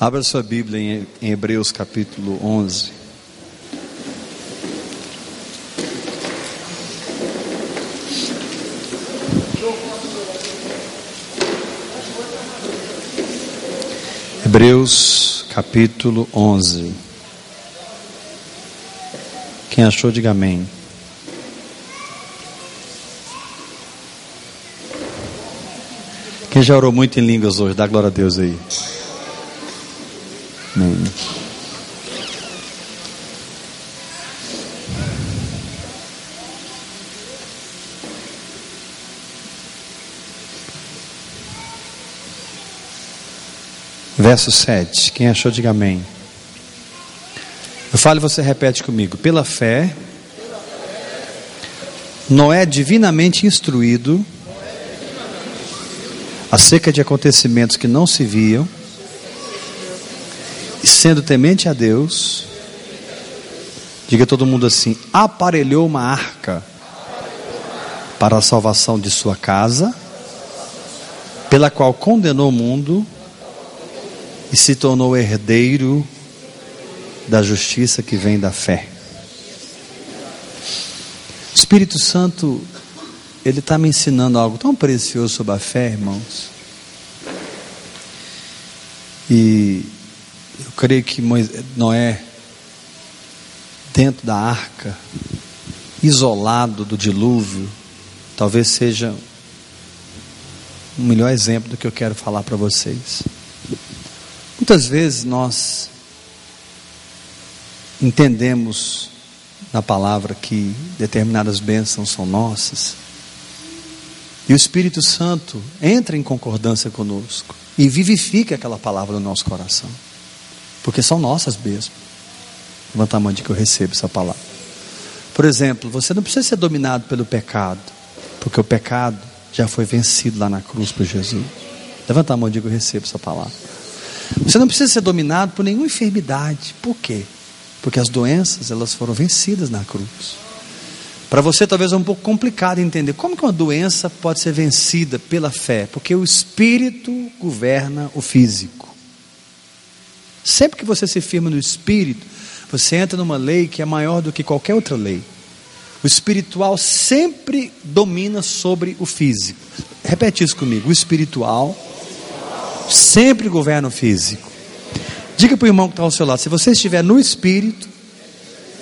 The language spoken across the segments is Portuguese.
Abra sua Bíblia em, Hebreus capítulo 11. Hebreus capítulo 11. Quem achou, diga amém. Quem já orou muito em línguas hoje, dá glória a Deus aí. Verso 7. Quem achou, diga amém. Eu falo e você repete comigo. Pela fé, Noé divinamente instruído acerca de acontecimentos que não se viam, e sendo temente a Deus, diga todo mundo assim: aparelhou uma arca para a salvação de sua casa, pela qual condenou o mundo e se tornou herdeiro da justiça que vem da fé. O Espírito Santo, ele está me ensinando algo tão precioso sobre a fé, irmãos. E creio que Noé, dentro da arca, isolado do dilúvio, talvez seja o melhor exemplo do que eu quero falar para vocês. Muitas vezes nós entendemos na palavra que determinadas bênçãos são nossas, e o Espírito Santo entra em concordância conosco e vivifica aquela palavra no nosso coração, porque são nossas mesmo. Levanta a mão de que eu recebo essa palavra. Por exemplo, você não precisa ser dominado pelo pecado, porque o pecado já foi vencido lá na cruz por Jesus. Levanta a mão de que eu recebo essa palavra. Você não precisa ser dominado por nenhuma enfermidade. Por quê? Porque as doenças, elas foram vencidas na cruz. Para você talvez é um pouco complicado entender como que uma doença pode ser vencida pela fé, porque o espírito governa o físico. Sempre que você se firma no espírito, você entra numa lei que é maior do que qualquer outra lei. O espiritual sempre domina sobre o físico. Repete isso comigo. O espiritual sempre governa o físico. Diga para o irmão que está ao seu lado: se você estiver no espírito,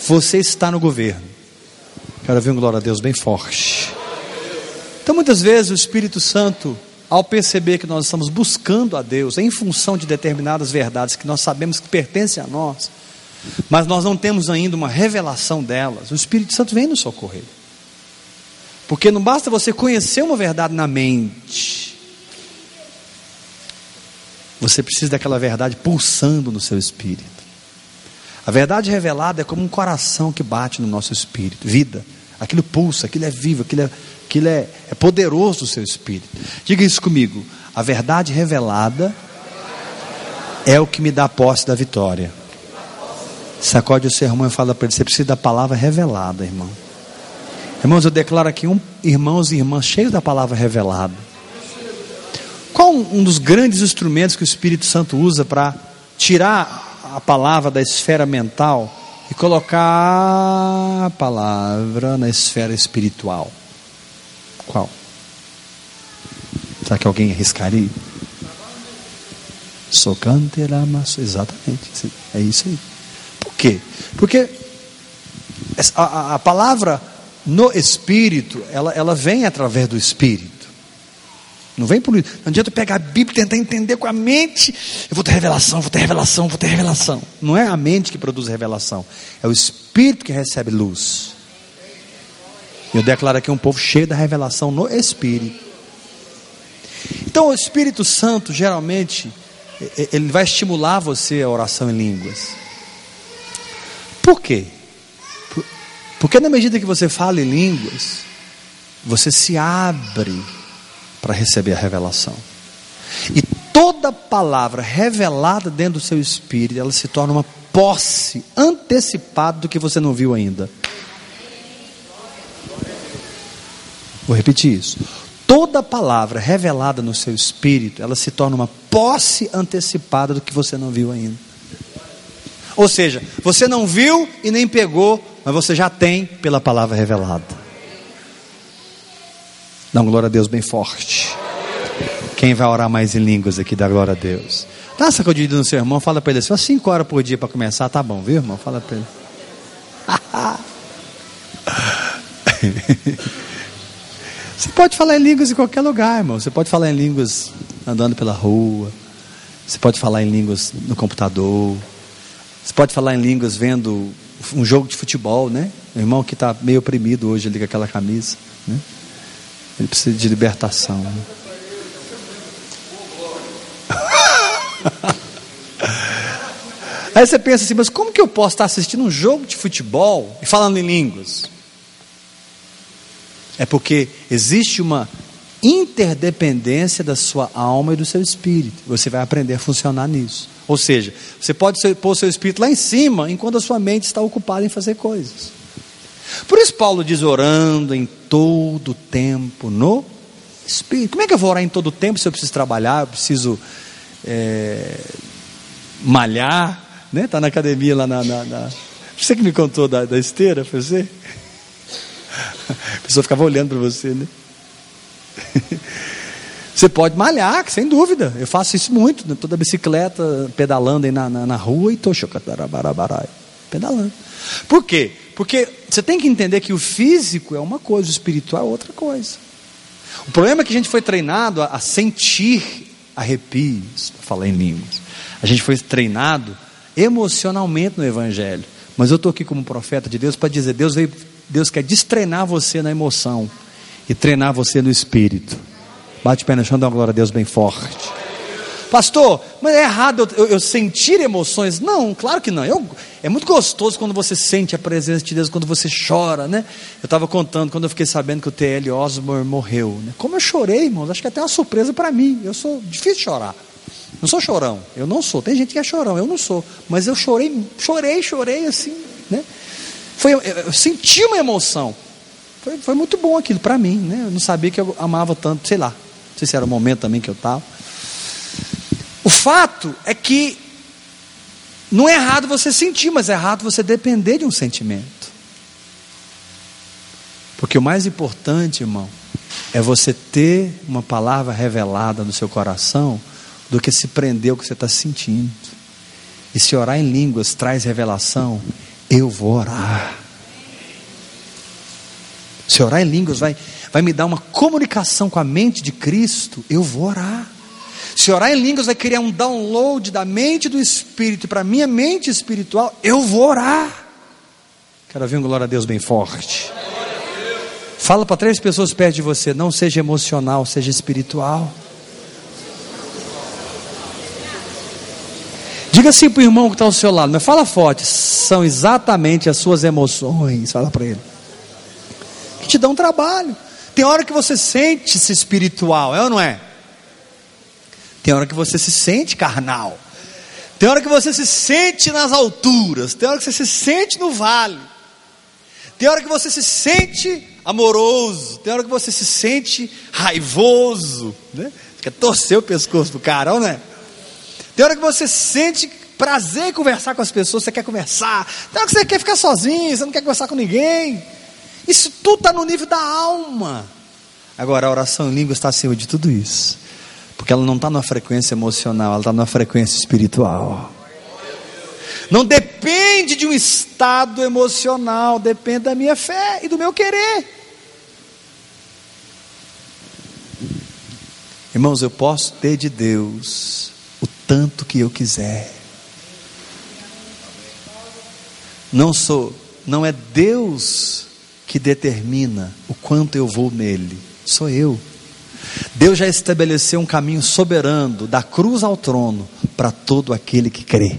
você está no governo. Quero ver um glória a Deus bem forte. Então, muitas vezes, o Espírito Santo, ao perceber que nós estamos buscando a Deus em função de determinadas verdades que nós sabemos que pertencem a nós, mas nós não temos ainda uma revelação delas, o Espírito Santo vem nos socorrer. Porque não basta você conhecer uma verdade na mente, você precisa daquela verdade pulsando no seu espírito. A verdade revelada é como um coração que bate no nosso espírito, vida. Aquilo pulsa, aquilo é vivo, aquilo é, aquilo é, é poderoso no seu espírito. Diga isso comigo. A verdade revelada é o que me dá posse da vitória. Sacode o seu irmão e fala para ele: você precisa da palavra revelada, irmão. Irmãos, eu declaro aqui um, irmãos e irmãs cheios da palavra revelada. Qual um dos grandes instrumentos que o Espírito Santo usa para tirar a palavra da esfera mental e colocar a palavra na esfera espiritual? Qual? Será que alguém arriscaria? Socanteramasso, exatamente, é isso aí. Por quê? Porque a, a, a palavra no Espírito, ela, ela vem através do Espírito. Não vem por isso. Não adianta pegar a Bíblia e tentar entender com a mente. Eu vou ter revelação, vou ter revelação, vou ter revelação. Não é a mente que produz revelação. É o Espírito que recebe luz. Eu declaro aqui um povo cheio da revelação no Espírito. Então o Espírito Santo geralmente ele vai estimular você a oração em línguas. Por quê? Porque na medida que você fala em línguas, você se abre para receber a revelação. E toda palavra revelada dentro do seu espírito, ela se torna uma posse antecipada do que você não viu ainda. Vou repetir isso. toda palavra revelada no seu espírito, ela se torna uma posse antecipada do que você não viu ainda. Ou seja, você não viu e nem pegou, mas você já tem pela palavra revelada. Dá uma glória a Deus bem forte. Quem vai orar mais em línguas aqui, dá glória a Deus. Dá essa sacudida no seu irmão, fala para ele assim: cinco horas por dia para começar, tá bom, viu, irmão? Fala para ele. Você pode falar em línguas em qualquer lugar, irmão. Você pode falar em línguas andando pela rua. Você pode falar em línguas no computador. Você pode falar em línguas vendo um jogo de futebol, né? O irmão que está meio oprimido hoje ali com aquela camisa, né? Ele precisa de libertação. Né? Aí você pensa assim, mas como que eu posso estar assistindo um jogo de futebol e falando em línguas? É porque existe uma interdependência da sua alma e do seu espírito. Você vai aprender a funcionar nisso. Ou seja, você pode pôr seu espírito lá em cima, enquanto a sua mente está ocupada em fazer coisas. Por isso Paulo diz orando em todo tempo no espírito. Como é que eu vou orar em todo tempo se eu preciso trabalhar, eu preciso é, malhar, né? Tá na academia lá na, na, na... Você que me contou da, da esteira, foi você? A pessoa ficava olhando para você, né? Você pode malhar, sem dúvida. Eu faço isso muito, né? toda bicicleta, pedalando aí na, na, na rua e tô pedalando. Por quê? Porque você tem que entender que o físico é uma coisa, o espiritual é outra coisa. O problema é que a gente foi treinado a, a sentir arrepios, para falar em línguas. A gente foi treinado emocionalmente no Evangelho. Mas eu estou aqui como profeta de Deus para dizer: Deus, veio, Deus quer destreinar você na emoção e treinar você no espírito. Bate o pé no chão, dá uma glória a Deus bem forte. Pastor, mas é errado eu, eu, sentir emoções? Não, claro que não. Eu, é muito gostoso quando você sente a presença de Deus, quando você chora, né? Eu estava contando quando eu fiquei sabendo que o T.L. Osborne morreu. Né? Como eu chorei, irmãos, acho que é até uma surpresa para mim. Eu sou difícil chorar. Não sou chorão, eu não sou. Tem gente que é chorão, eu não sou. Mas eu chorei, chorei, chorei assim, né? Foi, eu, senti uma emoção. Foi, foi muito bom aquilo para mim, né? Eu não sabia que eu amava tanto, sei lá. Não sei se era o momento também que eu estava. O fato é que não é errado você sentir, mas é errado você depender de um sentimento. Porque o mais importante, irmão, é você ter uma palavra revelada no seu coração do que se prender ao que você está sentindo. E se orar em línguas traz revelação, eu vou orar. Se orar em línguas vai, vai me dar uma comunicação com a mente de Cristo, eu vou orar. Se orar em línguas vai criar um download da mente do Espírito para minha mente espiritual, eu vou orar. Quero ouvir um glória a Deus bem forte. Fala para três pessoas perto de você, não seja emocional, seja espiritual. Diga assim para o irmão que está ao seu lado, mas fala forte, são exatamente as suas emoções, fala para ele, que te dão trabalho. Tem hora que você sente-se espiritual, é ou não é? Tem hora que você se sente carnal. Tem hora que você se sente nas alturas. Tem hora que você se sente no vale. Tem hora que você se sente amoroso. Tem hora que você se sente raivoso. Né? Quer torcer o pescoço do cara, não é? Tem hora que você sente prazer em conversar com as pessoas, você quer conversar. Tem hora que você quer ficar sozinho, você não quer conversar com ninguém. Isso tudo está no nível da alma. Agora, a oração em língua está acima de tudo isso. Porque ela não está numa frequência emocional, ela está numa frequência espiritual. Não depende de um estado emocional, depende da minha fé e do meu querer. Irmãos, eu posso ter de Deus tanto que eu quiser. Não sou, não é Deus que determina o quanto eu vou nele, sou eu. Deus já estabeleceu um caminho soberano da cruz ao trono para todo aquele que crê.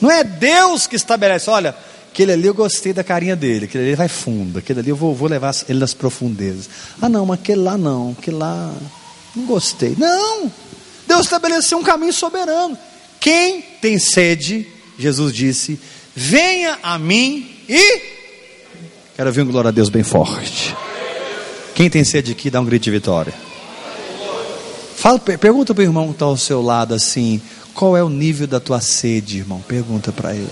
Não é Deus que estabelece, olha, aquele ali eu gostei da carinha dele, aquele ali vai fundo, aquele ali eu vou, vou levar ele nas profundezas. Ah, não, mas aquele lá não, aquele lá não gostei. Não! Deus estabeleceu um caminho soberano. Quem tem sede, Jesus disse, venha a mim e. Quero ouvir um glória a Deus bem forte. Quem tem sede aqui, dá um grito de vitória. Fala, pergunta para o irmão que está ao seu lado assim: qual é o nível da tua sede, irmão? Pergunta para ele.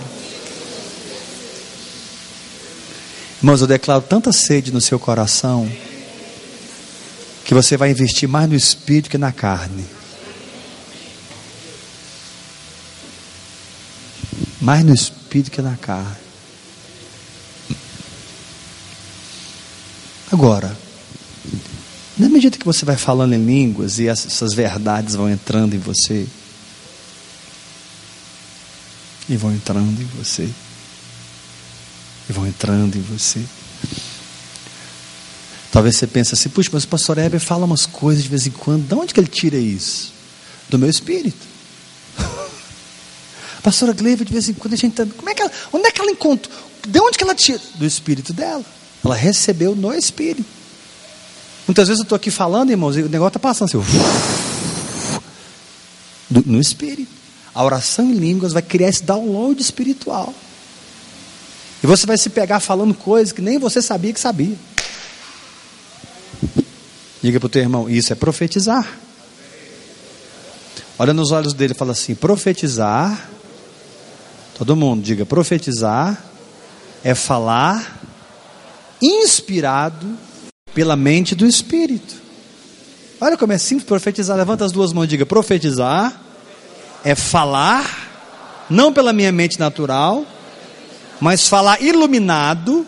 Irmãos, eu declaro tanta sede no seu coração que você vai investir mais no espírito que na carne. Mais no espírito que na carne. Agora, na medida que você vai falando em línguas e essas verdades vão entrando em você, e vão entrando em você, e vão entrando em você. Talvez você pense assim, puxa, mas o pastor Heber fala umas coisas de vez em quando, de onde que ele tira isso? Do meu espírito. A pastora Gleva, de vez em quando, a gente tá, como é que ela, onde é que ela encontra? De onde que ela tira? Do espírito dela. Ela recebeu no espírito. Muitas vezes eu estou aqui falando, irmãos, e o negócio está passando assim, no espírito. A oração em línguas vai criar esse download espiritual. E você vai se pegar falando coisas que nem você sabia que sabia. Diga para o teu irmão, isso é profetizar. Olha nos olhos dele e fala assim: profetizar. Todo mundo, diga: profetizar é falar inspirado pela mente do Espírito. Olha como é simples profetizar. Levanta as duas mãos e diga: profetizar é falar, não pela minha mente natural, mas falar iluminado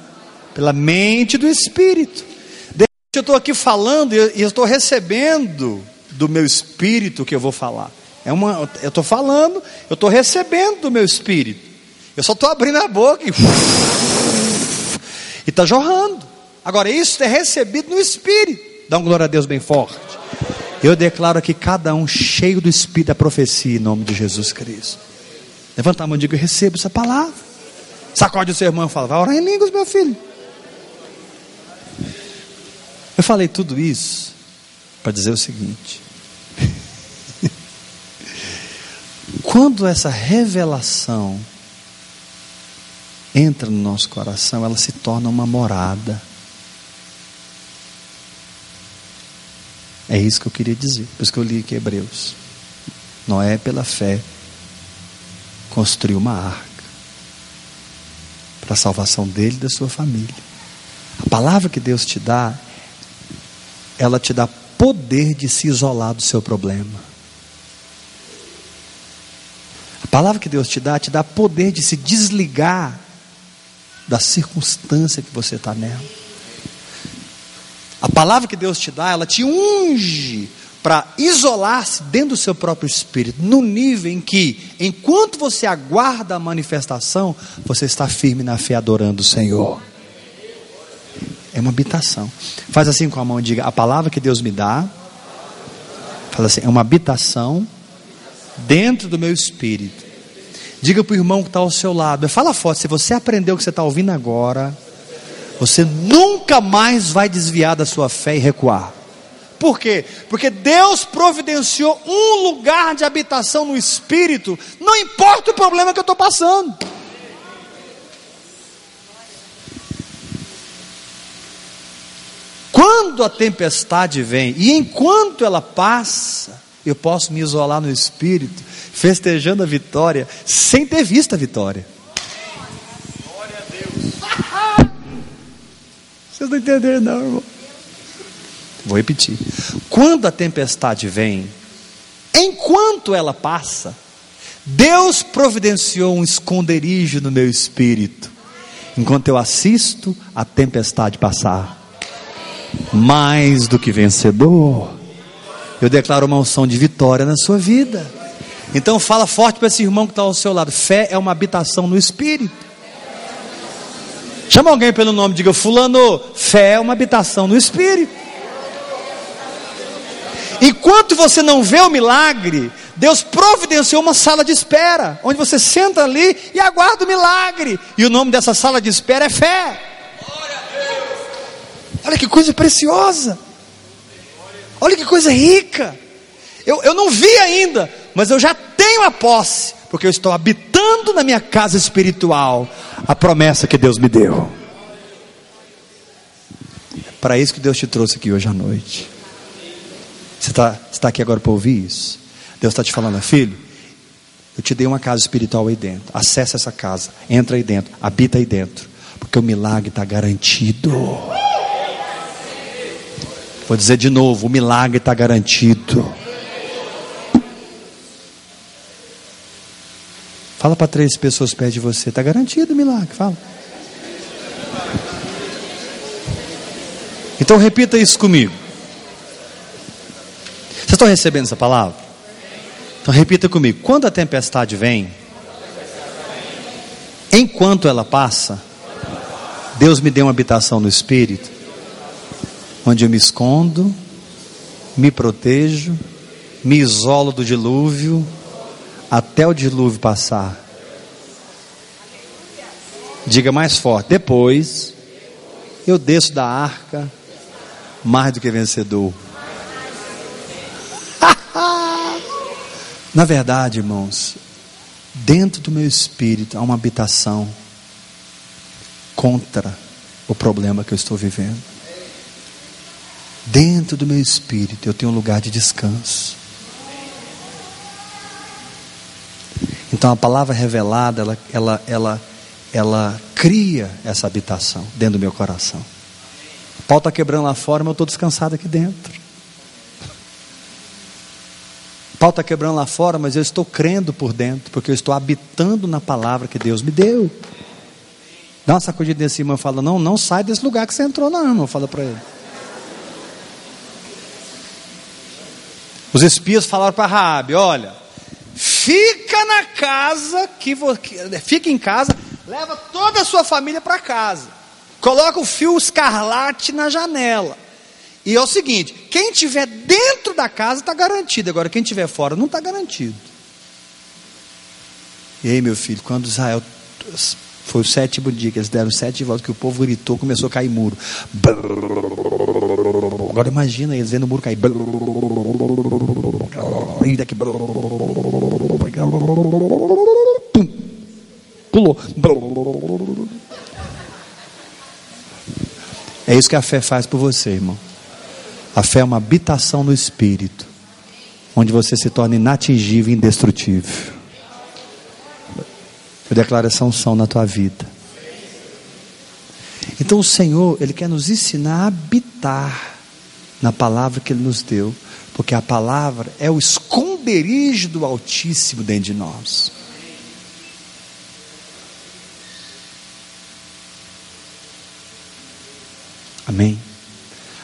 pela mente do Espírito. Eu estou aqui falando e estou recebendo do meu espírito que eu vou falar. É uma, eu estou falando, eu estou recebendo do meu espírito. Eu só estou abrindo a boca e está jorrando. Agora, isso é recebido no espírito. Dá um glória a Deus bem forte. Eu declaro aqui cada um cheio do espírito da profecia em nome de Jesus Cristo. Levanta a mão e diga: Eu recebo essa palavra. Sacode o seu irmão e fala: Vai orar em línguas, meu filho. Eu falei tudo isso para dizer o seguinte: quando essa revelação entra no nosso coração, ela se torna uma morada. É isso que eu queria dizer, por isso que eu li aqui Hebreus. Noé, pela fé, construiu uma arca para a salvação dele e da sua família. A palavra que Deus te dá ela te dá poder de se isolar do seu problema. A palavra que Deus te dá te dá poder de se desligar da circunstância que você está nela. A palavra que Deus te dá, ela te unge para isolar-se dentro do seu próprio espírito, no nível em que, enquanto você aguarda a manifestação, você está firme na fé adorando o Senhor. É uma habitação. Faz assim com a mão e diga: a palavra que Deus me dá. Fala assim: é uma habitação dentro do meu espírito. Diga para o irmão que está ao seu lado. Fala forte: se você aprendeu o que você está ouvindo agora, você nunca mais vai desviar da sua fé e recuar. Por quê? Porque Deus providenciou um lugar de habitação no espírito, não importa o problema que eu estou passando. Quando a tempestade vem e enquanto ela passa, eu posso me isolar no espírito, festejando a vitória, sem ter visto a vitória. Glória a Deus. Vocês não entenderam, não, irmão. Vou repetir. Quando a tempestade vem, enquanto ela passa, Deus providenciou um esconderijo no meu espírito, enquanto eu assisto a tempestade passar mais do que vencedor. Eu declaro uma unção de vitória na sua vida. Então fala forte para esse irmão que está ao seu lado. Fé é uma habitação no Espírito. Chama alguém pelo nome, diga fulano, fé é uma habitação no Espírito. Enquanto você não vê o milagre, Deus providenciou uma sala de espera, onde você senta ali e aguarda o milagre. E o nome dessa sala de espera é fé. Olha que coisa preciosa. Olha que coisa rica. Eu, eu não vi ainda, mas eu já tenho a posse, porque eu estou habitando na minha casa espiritual a promessa que Deus me deu. Para isso que Deus te trouxe aqui hoje à noite. Você está tá aqui agora para ouvir isso? Deus está te falando, filho, eu te dei uma casa espiritual aí dentro. Acesse essa casa, entra aí dentro, habita aí dentro, porque o milagre está garantido. Vou dizer de novo: o milagre está garantido. Fala para três pessoas perto de você: está garantido o milagre. Fala. Então repita isso comigo. Vocês estão recebendo essa palavra? Então repita comigo: quando a tempestade vem, enquanto ela passa, Deus me deu uma habitação no Espírito, onde eu me escondo, me protejo, me isolo do dilúvio, até o dilúvio passar. Diga mais forte: depois eu desço da arca mais do que vencedor. Na verdade, irmãos, dentro do meu espírito há uma habitação contra o problema que eu estou vivendo. Dentro do meu espírito eu tenho um lugar de descanso. Então a palavra revelada, ela, ela, ela, ela cria essa habitação dentro do meu coração. O pau está quebrando lá fora, mas eu estou descansado aqui dentro pau está quebrando lá fora, mas eu estou crendo por dentro, porque eu estou habitando na palavra que Deus me deu. Dá uma sacudida em cima e fala: Não, não sai desse lugar que você entrou, não, irmão. Fala para ele. Os espias falaram para Raabe: Olha, fica na casa que fica em casa, leva toda a sua família para casa, coloca o fio escarlate na janela. E é o seguinte: quem estiver dentro da casa está garantido, agora quem estiver fora não está garantido. E aí, meu filho, quando Israel foi o sétimo dia que eles deram sete voltas, que o povo gritou, começou a cair muro. Agora imagina eles vendo o muro cair. E daqui. Pulou. É isso que a fé faz por você, irmão. A fé é uma habitação no espírito, onde você se torna inatingível e indestrutível. Eu declaro essa unção na tua vida. Então o Senhor, Ele quer nos ensinar a habitar na palavra que Ele nos deu, porque a palavra é o esconderijo do Altíssimo dentro de nós. Amém.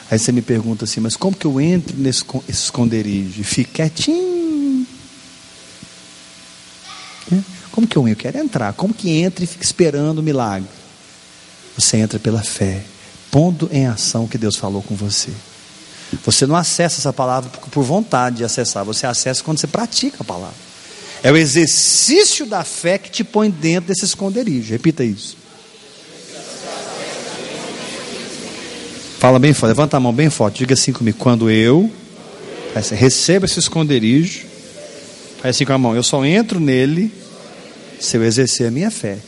Aí você me pergunta assim, mas como que eu entro nesse esconderijo e fico quietinho? Como que eu, eu quero entrar? Como que entra e fica esperando o milagre? Você entra pela fé, pondo em ação o que Deus falou com você. Você não acessa essa palavra por vontade de acessar, você acessa quando você pratica a palavra. É o exercício da fé que te põe dentro desse esconderijo. Repita isso. Fala bem forte, levanta a mão bem forte, diga assim comigo: quando eu recebo esse esconderijo, faz assim com a mão, eu só entro nele se eu exercer a minha fé.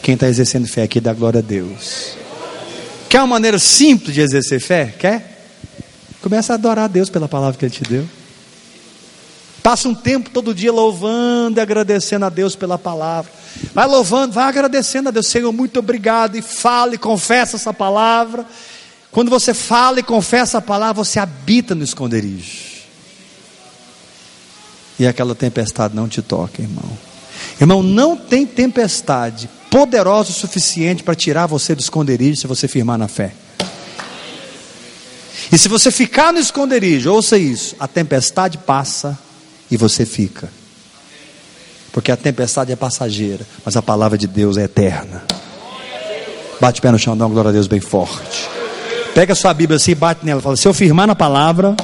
Quem está exercendo fé aqui dá glória a Deus. Quer uma maneira simples de exercer fé? Quer? Começa a adorar a Deus pela palavra que Ele te deu. Passa um tempo todo dia louvando e agradecendo a Deus pela palavra. Vai louvando, vai agradecendo a Deus. Senhor, muito obrigado. E fala e confessa essa palavra. Quando você fala e confessa a palavra, você habita no esconderijo. E aquela tempestade não te toca, irmão. Irmão, não tem tempestade poderosa o suficiente para tirar você do esconderijo se você firmar na fé. E se você ficar no esconderijo, ouça isso: a tempestade passa e você fica. Porque a tempestade é passageira, mas a palavra de Deus é eterna. Bate o pé no chão, dá uma glória a Deus bem forte. Pega a sua Bíblia assim, bate nela, fala: se eu firmar na palavra,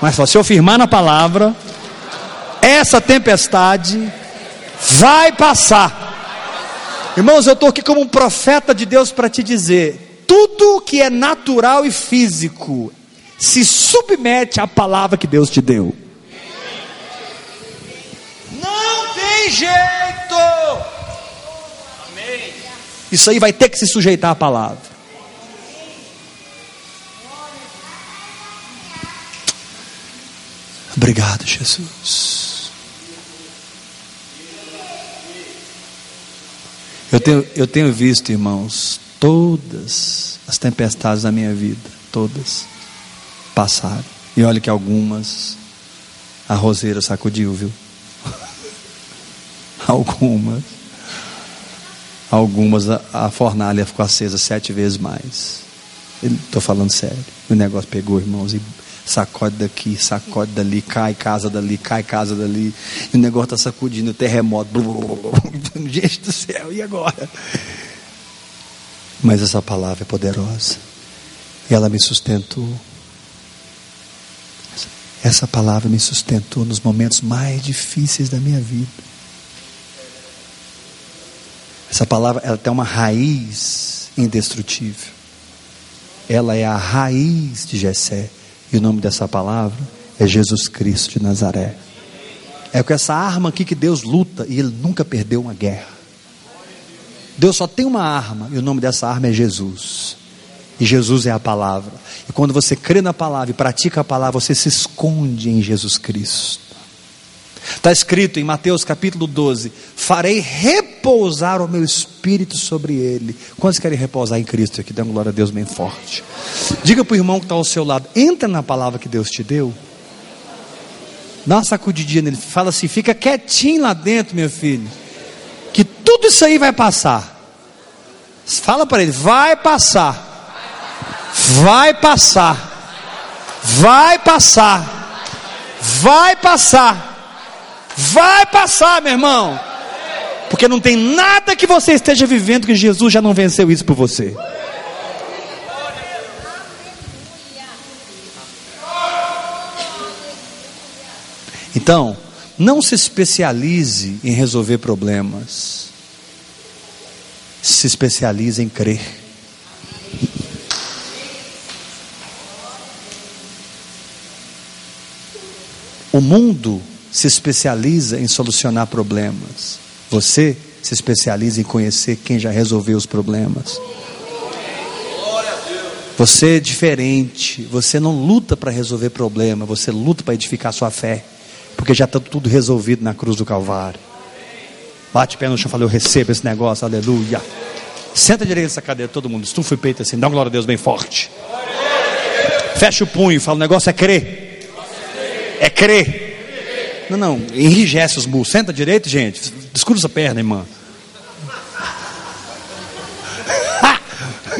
mas fala, se eu firmar na palavra, essa tempestade vai passar. Irmãos, eu estou aqui como um profeta de Deus para te dizer: tudo que é natural e físico se submete à palavra que Deus te deu. Não tem jeito. Isso aí vai ter que se sujeitar à palavra. Obrigado, Jesus. Eu tenho, eu tenho visto, irmãos, todas as tempestades da minha vida, todas, passaram. E olha que algumas a roseira sacudiu, viu? algumas. Algumas a, a fornalha ficou acesa sete vezes mais. Estou falando sério. O negócio pegou, irmãos, e sacode daqui, sacode dali, cai casa dali, cai casa dali. E o negócio está sacudindo, terremoto. Gente do céu, e agora? Mas essa palavra é poderosa. E ela me sustentou. Essa palavra me sustentou nos momentos mais difíceis da minha vida. Essa palavra ela tem uma raiz indestrutível. Ela é a raiz de Jessé. E o nome dessa palavra é Jesus Cristo de Nazaré. É com essa arma aqui que Deus luta e ele nunca perdeu uma guerra. Deus só tem uma arma e o nome dessa arma é Jesus. E Jesus é a palavra. E quando você crê na palavra e pratica a palavra, você se esconde em Jesus Cristo. Está escrito em Mateus capítulo 12: Farei repousar o meu espírito sobre ele. Quantos querem repousar em Cristo aqui? Dá glória a Deus bem forte. Diga para o irmão que está ao seu lado: entra na palavra que Deus te deu. Dá uma sacudidinha nele. Fala assim: fica quietinho lá dentro, meu filho. Que tudo isso aí vai passar. Fala para ele: vai passar. Vai passar. Vai passar. Vai passar. Vai passar, meu irmão. Porque não tem nada que você esteja vivendo que Jesus já não venceu isso por você. Então, não se especialize em resolver problemas. Se especialize em crer. O mundo se especializa em solucionar problemas. Você se especializa em conhecer quem já resolveu os problemas. Você é diferente. Você não luta para resolver problema. Você luta para edificar sua fé. Porque já está tudo resolvido na cruz do Calvário. Bate pé no chão e fala: Eu recebo esse negócio, aleluia. Senta direito nessa cadeira, todo mundo. Estufa o peito assim, dá uma glória a Deus bem forte. Fecha o punho fala: O negócio é crer. É crer. Não, não, enrijece os músculos. Senta direito, gente. Descruza a perna, irmã.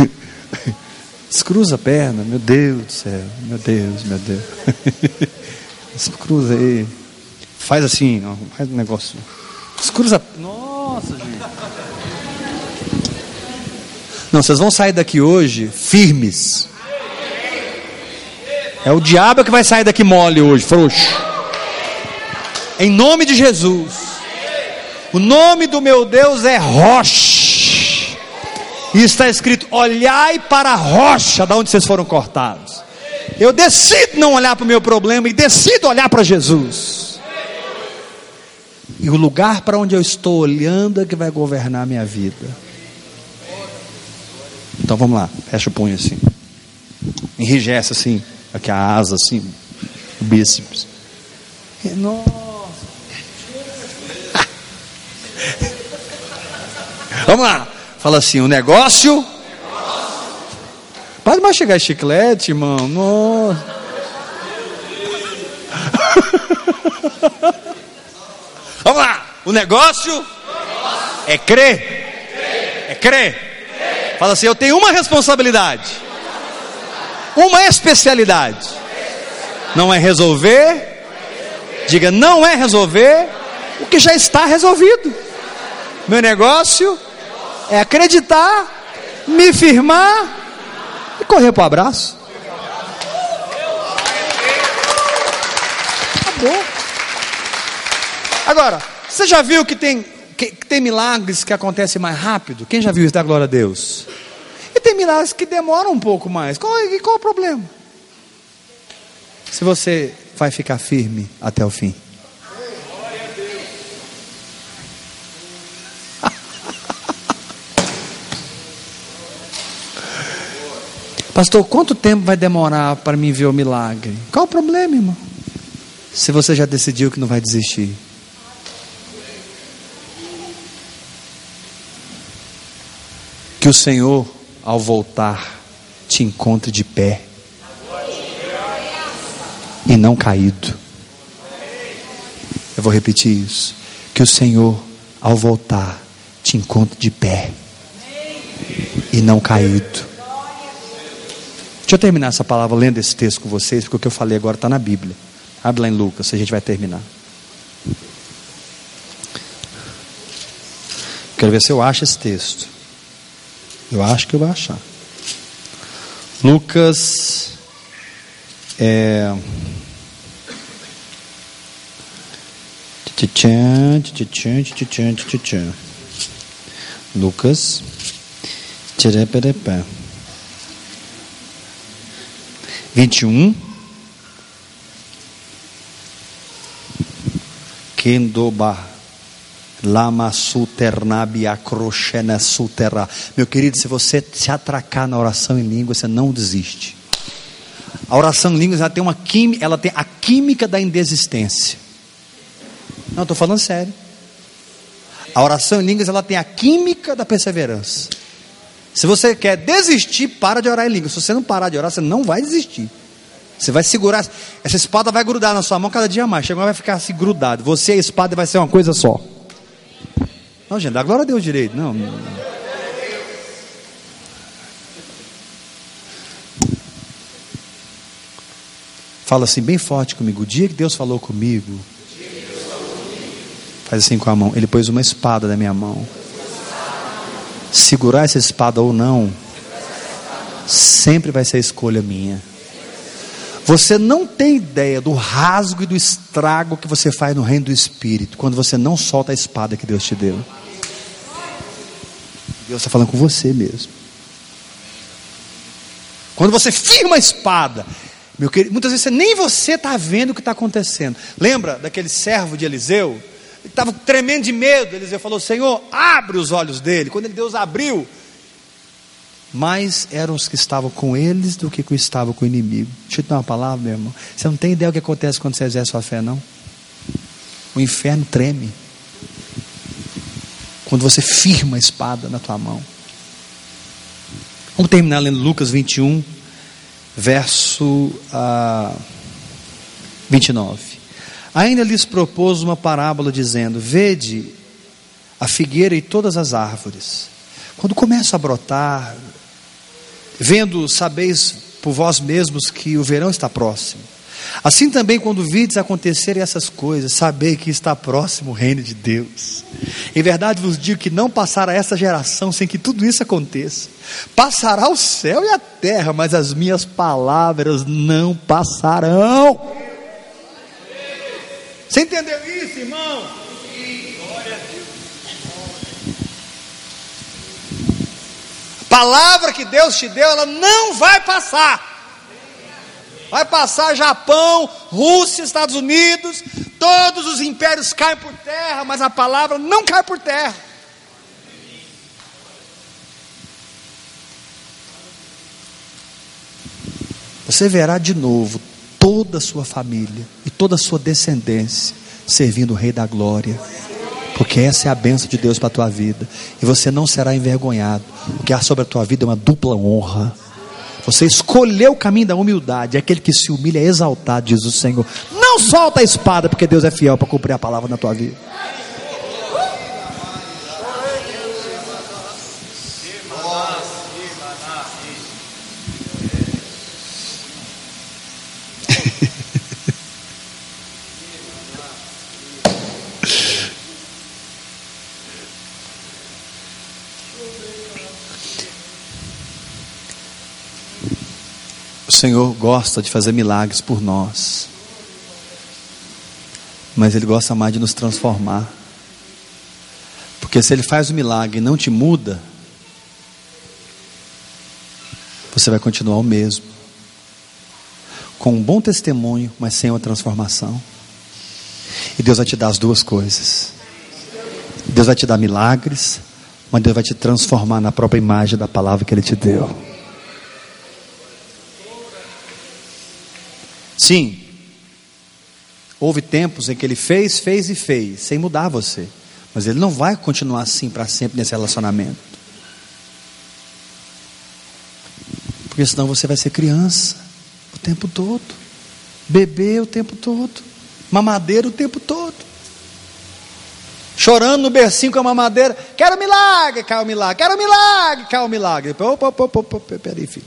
Descruza a perna, meu Deus do céu, meu Deus, meu Deus. Descruza aí. Faz assim, ó, faz um negócio. Descruza. Nossa, gente. Não, vocês vão sair daqui hoje firmes. É o diabo que vai sair daqui mole hoje, frouxo. Em nome de Jesus. O nome do meu Deus é Rocha. E está escrito: olhai para a rocha da onde vocês foram cortados. Eu decido não olhar para o meu problema e decido olhar para Jesus. E o lugar para onde eu estou olhando é que vai governar a minha vida. Então vamos lá, fecha o punho assim. Enrijece assim, aqui a asa assim, o bíceps. Nossa. Vamos lá. Fala assim: o negócio. Pode mais chegar chiclete, irmão. Nossa. Vamos lá. O negócio é crer. É crer. Fala assim: eu tenho uma responsabilidade. Uma especialidade. Não é resolver. Diga, não é resolver o que já está resolvido. Meu negócio é acreditar, me firmar e correr para o abraço. Acabou. Agora, você já viu que tem, que, que tem milagres que acontecem mais rápido? Quem já viu isso? Dá glória a Deus. E tem milagres que demoram um pouco mais. Qual, qual é o problema? Se você vai ficar firme até o fim. Pastor, quanto tempo vai demorar para mim ver o milagre? Qual o problema, irmão? Se você já decidiu que não vai desistir, que o Senhor, ao voltar, te encontre de pé e não caído. Eu vou repetir isso. Que o Senhor, ao voltar, te encontre de pé e não caído. Deixa eu terminar essa palavra lendo esse texto com vocês, porque o que eu falei agora está na Bíblia. Abre lá em Lucas, a gente vai terminar. Quero ver se eu acho esse texto. Eu acho que eu vou achar. Lucas. É... Lucas. Tcharam, 21. Kendoba. Lama suternabi acrochena suterra. Meu querido, se você se atracar na oração em língua, você não desiste. A oração em línguas ela tem, uma química, ela tem a química da indesistência. Não, estou falando sério. A oração em línguas ela tem a química da perseverança. Se você quer desistir, para de orar em línguas. Se você não parar de orar, você não vai desistir. Você vai segurar, essa espada vai grudar na sua mão cada dia mais. Chega vai ficar assim grudado. Você e a espada vai ser uma coisa só. Não, gente, dá glória a Deus direito. Não. Fala assim bem forte comigo. O dia que Deus falou comigo. Faz assim com a mão. Ele pôs uma espada na minha mão. Segurar essa espada ou não, sempre vai ser a escolha minha. Você não tem ideia do rasgo e do estrago que você faz no reino do Espírito quando você não solta a espada que Deus te deu. Deus está falando com você mesmo. Quando você firma a espada, meu querido, muitas vezes nem você está vendo o que está acontecendo. Lembra daquele servo de Eliseu? Ele estava tremendo de medo. Eliseu falou: Senhor, abre os olhos dele. Quando Deus abriu, mais eram os que estavam com eles do que que estavam com o inimigo. Deixa eu te dar uma palavra, meu irmão. Você não tem ideia do que acontece quando você exerce sua fé, não? O inferno treme. Quando você firma a espada na tua mão. Vamos terminar lendo Lucas 21, verso uh, 29. Ainda lhes propôs uma parábola dizendo: Vede a figueira e todas as árvores. Quando começam a brotar, vendo, sabeis por vós mesmos que o verão está próximo. Assim também, quando vides acontecerem essas coisas, sabei que está próximo o reino de Deus. Em verdade vos digo que não passará essa geração sem que tudo isso aconteça. Passará o céu e a terra, mas as minhas palavras não passarão. Você entendeu isso, irmão? A palavra que Deus te deu, ela não vai passar. Vai passar Japão, Rússia, Estados Unidos, todos os impérios caem por terra, mas a palavra não cai por terra. Você verá de novo toda a sua família toda a sua descendência servindo o Rei da Glória. Porque essa é a benção de Deus para a tua vida. E você não será envergonhado. O que há sobre a tua vida é uma dupla honra. Você escolheu o caminho da humildade. Aquele que se humilha é exaltado, diz o Senhor. Não solta a espada, porque Deus é fiel para cumprir a palavra na tua vida. Senhor gosta de fazer milagres por nós, mas Ele gosta mais de nos transformar. Porque se Ele faz o milagre e não te muda, você vai continuar o mesmo, com um bom testemunho, mas sem uma transformação. E Deus vai te dar as duas coisas. Deus vai te dar milagres, mas Deus vai te transformar na própria imagem da palavra que Ele te deu. Sim, Houve tempos em que ele fez, fez e fez, sem mudar você. Mas ele não vai continuar assim para sempre nesse relacionamento. Porque senão você vai ser criança o tempo todo, bebê o tempo todo, mamadeira o tempo todo. Chorando no bercinho com a mamadeira, quero milagre, cai o milagre, quero milagre, cai o milagre. Opa, opa, opa, opa, peraí, filho.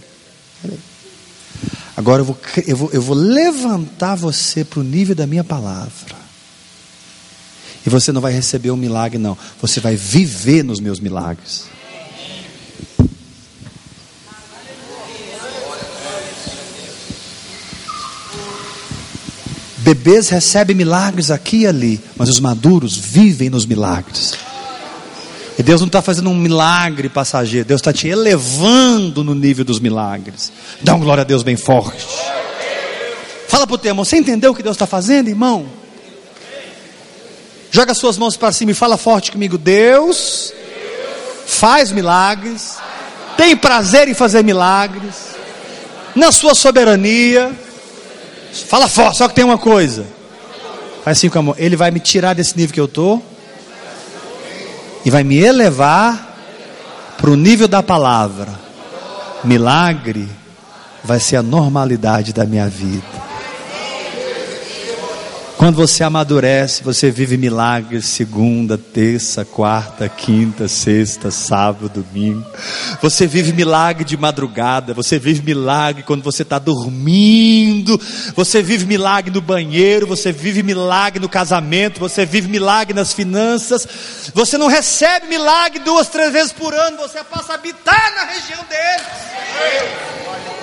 Peraí. Agora eu vou, eu vou, eu vou levantar você para o nível da minha palavra. E você não vai receber um milagre, não. Você vai viver nos meus milagres. Bebês recebem milagres aqui e ali, mas os maduros vivem nos milagres. E Deus não está fazendo um milagre passageiro, Deus está te elevando no nível dos milagres. Dá um glória a Deus bem forte. Fala para o teu irmão, você entendeu o que Deus está fazendo, irmão? Joga suas mãos para cima e fala forte comigo. Deus faz milagres, tem prazer em fazer milagres, na sua soberania. Fala forte, só que tem uma coisa. Faz assim com a mão. Ele vai me tirar desse nível que eu estou e vai me elevar para o nível da palavra. Milagre vai ser a normalidade da minha vida. Quando você amadurece, você vive milagres segunda, terça, quarta, quinta, sexta, sábado, domingo. Você vive milagre de madrugada, você vive milagre quando você está dormindo, você vive milagre no banheiro, você vive milagre no casamento, você vive milagre nas finanças. Você não recebe milagre duas, três vezes por ano, você passa a habitar na região deles.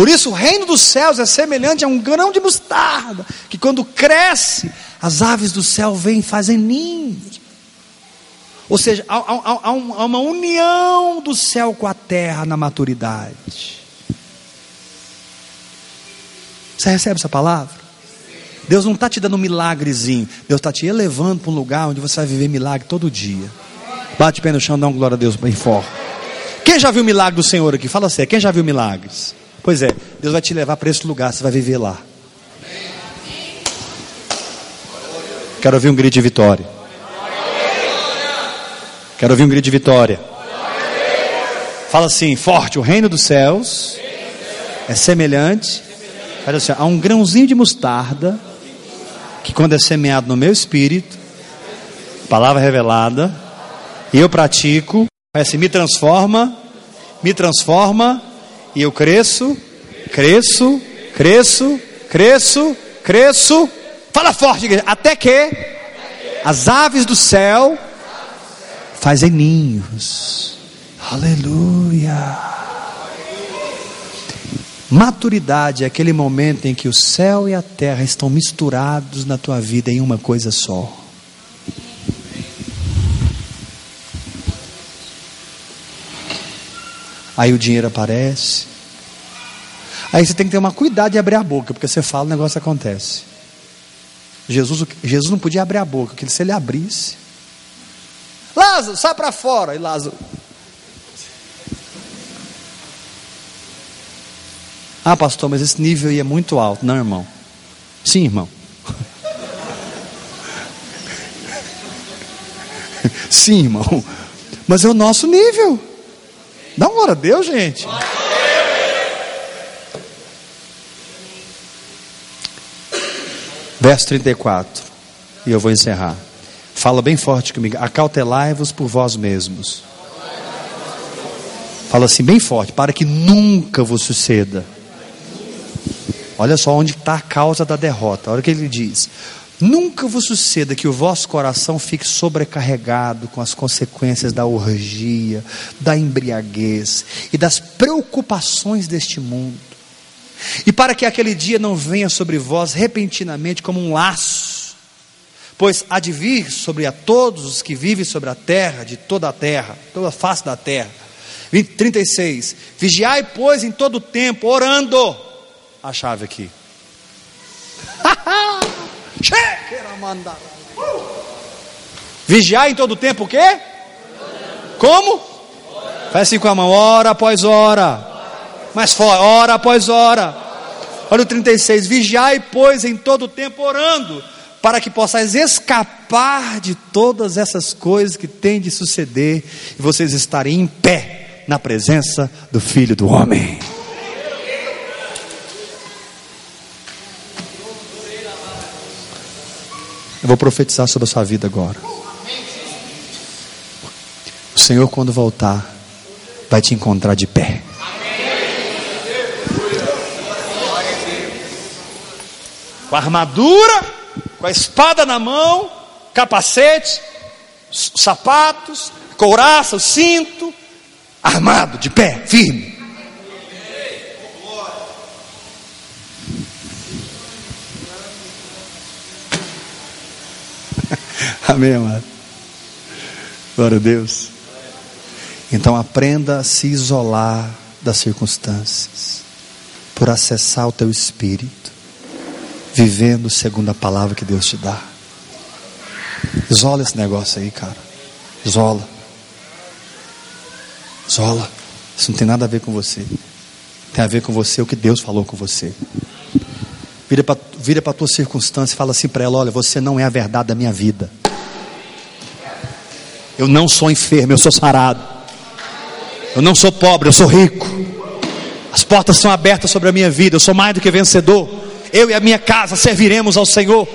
Por isso, o reino dos céus é semelhante a um grão de mostarda, que quando cresce, as aves do céu vêm e fazem ninhos. Ou seja, há, há, há, uma união do céu com a terra na maturidade. Você recebe essa palavra? Deus não está te dando um milagrezinho, Deus está te elevando para um lugar onde você vai viver milagre todo dia. Bate pé no chão, dá um glória a Deus bem forte. Quem já viu o milagre do Senhor aqui? Fala sério, quem já viu milagres? Pois é, Deus vai te levar para esse lugar, você vai viver lá. Quero ouvir um grito de vitória. Quero ouvir um grito de vitória. Fala assim, forte: o reino dos céus é semelhante olha assim, a um grãozinho de mostarda que, quando é semeado no meu espírito, palavra revelada, e eu pratico, assim, me transforma, me transforma e eu cresço, cresço, cresço, cresço, cresço. Fala forte, igreja. Até que as aves do céu fazem ninhos. Aleluia. Maturidade é aquele momento em que o céu e a terra estão misturados na tua vida em uma coisa só. Aí o dinheiro aparece. Aí você tem que ter uma cuidado de abrir a boca, porque você fala, o negócio acontece. Jesus, Jesus não podia abrir a boca, porque se ele abrisse. Lázaro, sai para fora. E Lázaro. Ah, pastor, mas esse nível aí é muito alto. Não, irmão. Sim, irmão. Sim, irmão. Mas é o nosso nível. Dá uma glória a Deus, gente. Verso 34. E eu vou encerrar. Fala bem forte comigo. Acautelai-vos por vós mesmos. Fala assim, bem forte, para que nunca vos suceda. Olha só onde está a causa da derrota. Olha o que ele diz: Nunca vos suceda que o vosso coração fique sobrecarregado com as consequências da orgia, da embriaguez e das preocupações deste mundo. E para que aquele dia não venha sobre vós repentinamente como um laço, pois há de vir sobre a todos os que vivem sobre a terra, de toda a terra, toda a face da terra. 36. Vigiai, pois, em todo o tempo, orando. A chave aqui. Vigiar em todo tempo o quê? Como? Faz assim com a mão, hora após hora. Mais forte, hora após hora. Olha o 36. Vigiai, pois, em todo tempo orando, para que possais escapar de todas essas coisas que têm de suceder e vocês estarem em pé na presença do Filho do Homem. Eu vou profetizar sobre a sua vida agora. O Senhor, quando voltar, vai te encontrar de pé. Com a armadura, com a espada na mão, capacete, sapatos, couraça, o cinto, armado, de pé, firme. Amém, amado. Glória a Deus. Então aprenda a se isolar das circunstâncias, por acessar o teu espírito, vivendo segundo a palavra que Deus te dá. Isola esse negócio aí, cara. Isola. Isola. Isso não tem nada a ver com você. Tem a ver com você o que Deus falou com você. Vira para vira a tua circunstância e fala assim para ela: Olha, você não é a verdade da minha vida. Eu não sou enfermo, eu sou sarado. Eu não sou pobre, eu sou rico. As portas são abertas sobre a minha vida, eu sou mais do que vencedor. Eu e a minha casa serviremos ao Senhor.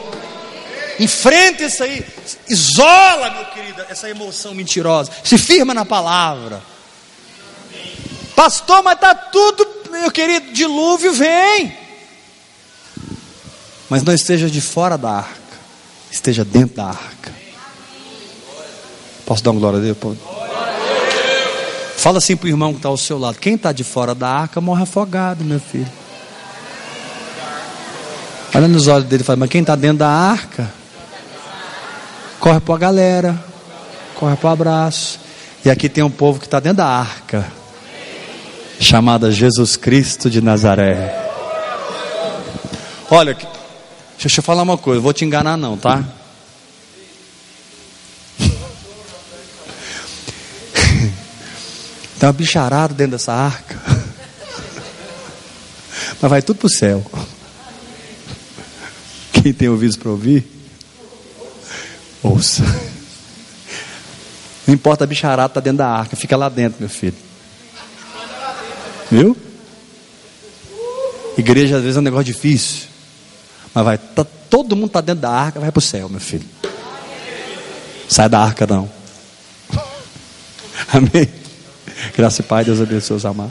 Enfrente isso aí. Isola, meu querido, essa emoção mentirosa. Se firma na palavra. Pastor, mas está tudo, meu querido, dilúvio vem. Mas não esteja de fora da arca, esteja dentro da arca. Posso dar uma glória a Deus? Fala assim para o irmão que está ao seu lado: quem está de fora da arca morre afogado, meu filho. Olha nos olhos dele e fala: mas quem está dentro da arca, corre para a galera, corre para o abraço. E aqui tem um povo que está dentro da arca, chamada Jesus Cristo de Nazaré. Olha, deixa eu falar uma coisa, vou te enganar não, tá? Tem uma bicharada dentro dessa arca. Mas vai tudo para o céu. Quem tem ouvidos para ouvir, ouça. Não importa a bicharada está dentro da arca, fica lá dentro, meu filho. Viu? Igreja às vezes é um negócio difícil. Mas vai, tá, todo mundo está dentro da arca, vai para o céu, meu filho. Sai da arca não. Amém. Graça e Pai, Deus abençoe os amados.